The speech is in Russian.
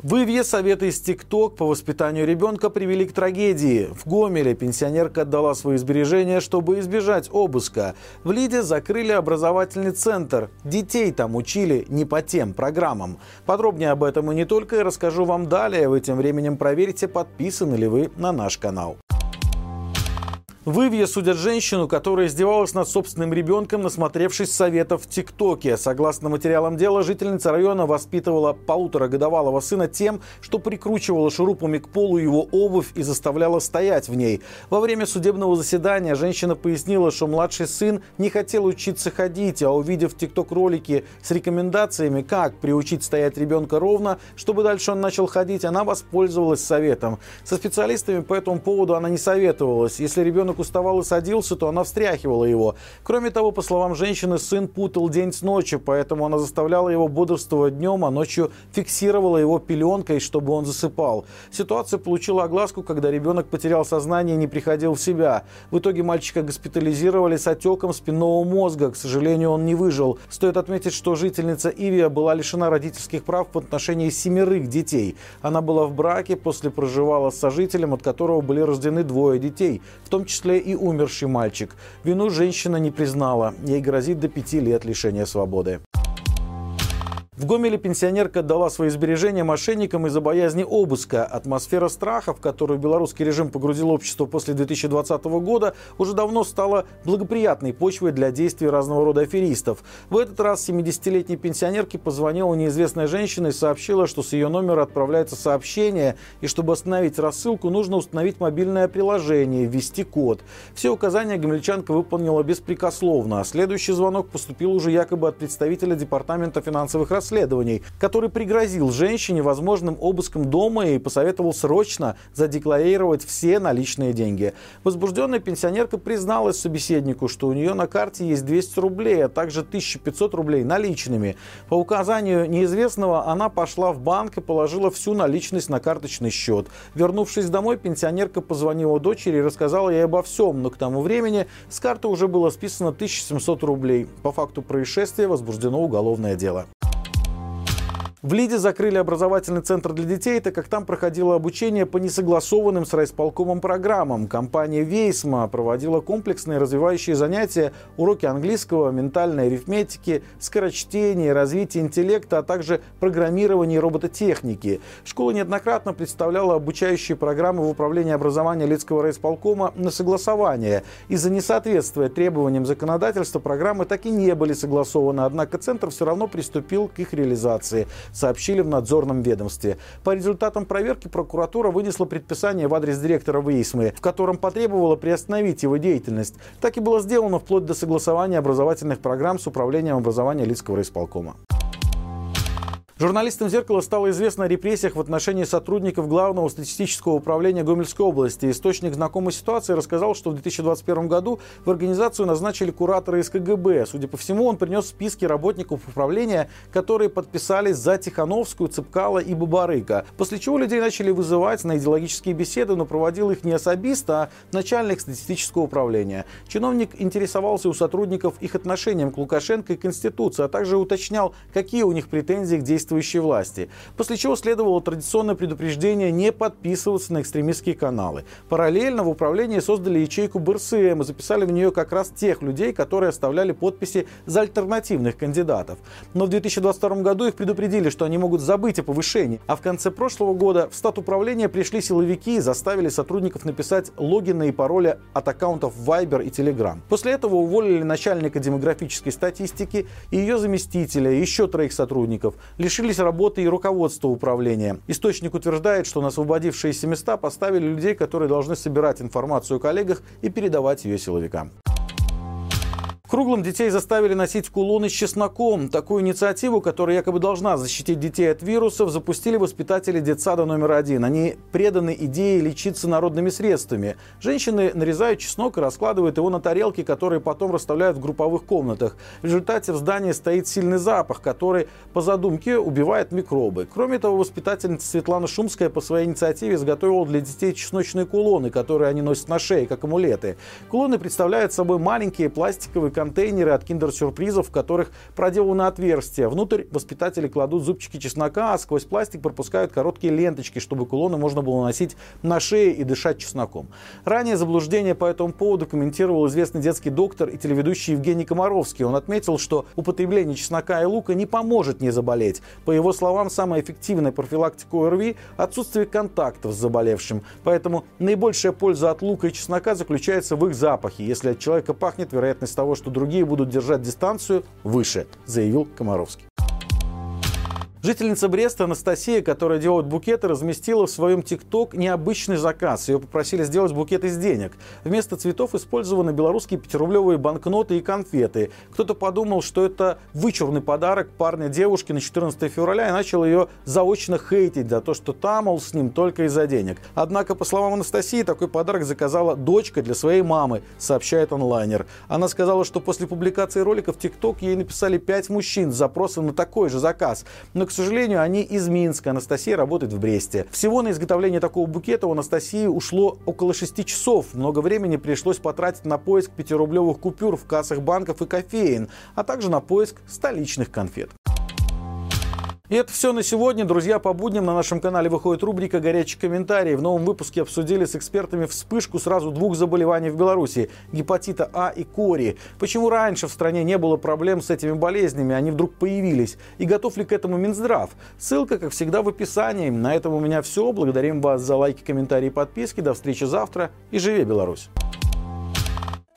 Вывье советы из ТикТок по воспитанию ребенка привели к трагедии. В Гомеле пенсионерка отдала свои сбережения, чтобы избежать обыска. В Лиде закрыли образовательный центр. Детей там учили не по тем программам. Подробнее об этом и не только я расскажу вам далее. Вы тем временем проверьте, подписаны ли вы на наш канал. В судят женщину, которая издевалась над собственным ребенком, насмотревшись советов в ТикТоке. Согласно материалам дела, жительница района воспитывала полуторагодовалого сына тем, что прикручивала шурупами к полу его обувь и заставляла стоять в ней. Во время судебного заседания женщина пояснила, что младший сын не хотел учиться ходить, а увидев ТикТок-ролики с рекомендациями, как приучить стоять ребенка ровно, чтобы дальше он начал ходить, она воспользовалась советом. Со специалистами по этому поводу она не советовалась. Если ребенок ребенок уставал и садился, то она встряхивала его. Кроме того, по словам женщины, сын путал день с ночью, поэтому она заставляла его бодрствовать днем, а ночью фиксировала его пеленкой, чтобы он засыпал. Ситуация получила огласку, когда ребенок потерял сознание и не приходил в себя. В итоге мальчика госпитализировали с отеком спинного мозга. К сожалению, он не выжил. Стоит отметить, что жительница Ивия была лишена родительских прав в отношении семерых детей. Она была в браке, после проживала с сожителем, от которого были рождены двое детей, в том числе числе и умерший мальчик. Вину женщина не признала. Ей грозит до пяти лет лишения свободы. В Гомеле пенсионерка дала свои сбережения мошенникам из-за боязни обыска. Атмосфера страха, в которую белорусский режим погрузил общество после 2020 года, уже давно стала благоприятной почвой для действий разного рода аферистов. В этот раз 70-летней пенсионерке позвонила неизвестная женщина и сообщила, что с ее номера отправляется сообщение, и чтобы остановить рассылку, нужно установить мобильное приложение, ввести код. Все указания гомельчанка выполнила беспрекословно, а следующий звонок поступил уже якобы от представителя Департамента финансовых расследований расследований, который пригрозил женщине возможным обыском дома и посоветовал срочно задекларировать все наличные деньги. Возбужденная пенсионерка призналась собеседнику, что у нее на карте есть 200 рублей, а также 1500 рублей наличными. По указанию неизвестного она пошла в банк и положила всю наличность на карточный счет. Вернувшись домой, пенсионерка позвонила дочери и рассказала ей обо всем, но к тому времени с карты уже было списано 1700 рублей. По факту происшествия возбуждено уголовное дело. В Лиде закрыли образовательный центр для детей, так как там проходило обучение по несогласованным с райисполкомом программам. Компания «Вейсма» проводила комплексные развивающие занятия, уроки английского, ментальной арифметики, скорочтения, развития интеллекта, а также программирования и робототехники. Школа неоднократно представляла обучающие программы в управлении образования Лидского райисполкома на согласование. Из-за несоответствия требованиям законодательства программы так и не были согласованы, однако центр все равно приступил к их реализации сообщили в надзорном ведомстве. По результатам проверки прокуратура вынесла предписание в адрес директора ВИИСМы, в котором потребовала приостановить его деятельность. Так и было сделано вплоть до согласования образовательных программ с управлением образования Лицкого исполкома. Журналистам «Зеркала» стало известно о репрессиях в отношении сотрудников Главного статистического управления Гомельской области. Источник знакомой ситуации рассказал, что в 2021 году в организацию назначили куратора из КГБ. Судя по всему, он принес списки работников управления, которые подписались за Тихановскую, Цыпкала и Бабарыка. После чего людей начали вызывать на идеологические беседы, но проводил их не особист, а начальник статистического управления. Чиновник интересовался у сотрудников их отношением к Лукашенко и Конституции, а также уточнял, какие у них претензии к действиям действующей власти. После чего следовало традиционное предупреждение не подписываться на экстремистские каналы. Параллельно в управлении создали ячейку БРСМ и записали в нее как раз тех людей, которые оставляли подписи за альтернативных кандидатов. Но в 2022 году их предупредили, что они могут забыть о повышении. А в конце прошлого года в стат управления пришли силовики и заставили сотрудников написать логины и пароли от аккаунтов Viber и Telegram. После этого уволили начальника демографической статистики и ее заместителя, и еще троих сотрудников. Лишь лишились работы и руководства управления. Источник утверждает, что на освободившиеся места поставили людей, которые должны собирать информацию о коллегах и передавать ее силовикам. Круглым детей заставили носить кулоны с чесноком. Такую инициативу, которая якобы должна защитить детей от вирусов, запустили воспитатели детсада номер один. Они преданы идее лечиться народными средствами. Женщины нарезают чеснок и раскладывают его на тарелки, которые потом расставляют в групповых комнатах. В результате в здании стоит сильный запах, который, по задумке, убивает микробы. Кроме того, воспитательница Светлана Шумская по своей инициативе изготовила для детей чесночные кулоны, которые они носят на шее, как амулеты. Кулоны представляют собой маленькие пластиковые контейнеры от киндер-сюрпризов, в которых проделаны отверстия. Внутрь воспитатели кладут зубчики чеснока, а сквозь пластик пропускают короткие ленточки, чтобы кулоны можно было носить на шее и дышать чесноком. Ранее заблуждение по этому поводу комментировал известный детский доктор и телеведущий Евгений Комаровский. Он отметил, что употребление чеснока и лука не поможет не заболеть. По его словам, самая эффективная профилактика ОРВИ – отсутствие контактов с заболевшим. Поэтому наибольшая польза от лука и чеснока заключается в их запахе. Если от человека пахнет, вероятность того, что другие будут держать дистанцию, выше, заявил Комаровский. Жительница Бреста Анастасия, которая делает букеты, разместила в своем ТикТок необычный заказ. Ее попросили сделать букет из денег. Вместо цветов использованы белорусские пятирублевые банкноты и конфеты. Кто-то подумал, что это вычурный подарок парня девушки на 14 февраля и начал ее заочно хейтить за то, что там, мол, с ним только из-за денег. Однако, по словам Анастасии, такой подарок заказала дочка для своей мамы, сообщает онлайнер. Она сказала, что после публикации ролика в ТикТок ей написали 5 мужчин с запросом на такой же заказ. Но к сожалению, они из Минска. Анастасия работает в Бресте. Всего на изготовление такого букета у Анастасии ушло около 6 часов. Много времени пришлось потратить на поиск пятирублевых купюр в кассах банков и кофеин, а также на поиск столичных конфет. И это все на сегодня. Друзья, по будням на нашем канале выходит рубрика «Горячие комментарии». В новом выпуске обсудили с экспертами вспышку сразу двух заболеваний в Беларуси – гепатита А и кори. Почему раньше в стране не было проблем с этими болезнями, они вдруг появились? И готов ли к этому Минздрав? Ссылка, как всегда, в описании. На этом у меня все. Благодарим вас за лайки, комментарии и подписки. До встречи завтра. И живи Беларусь!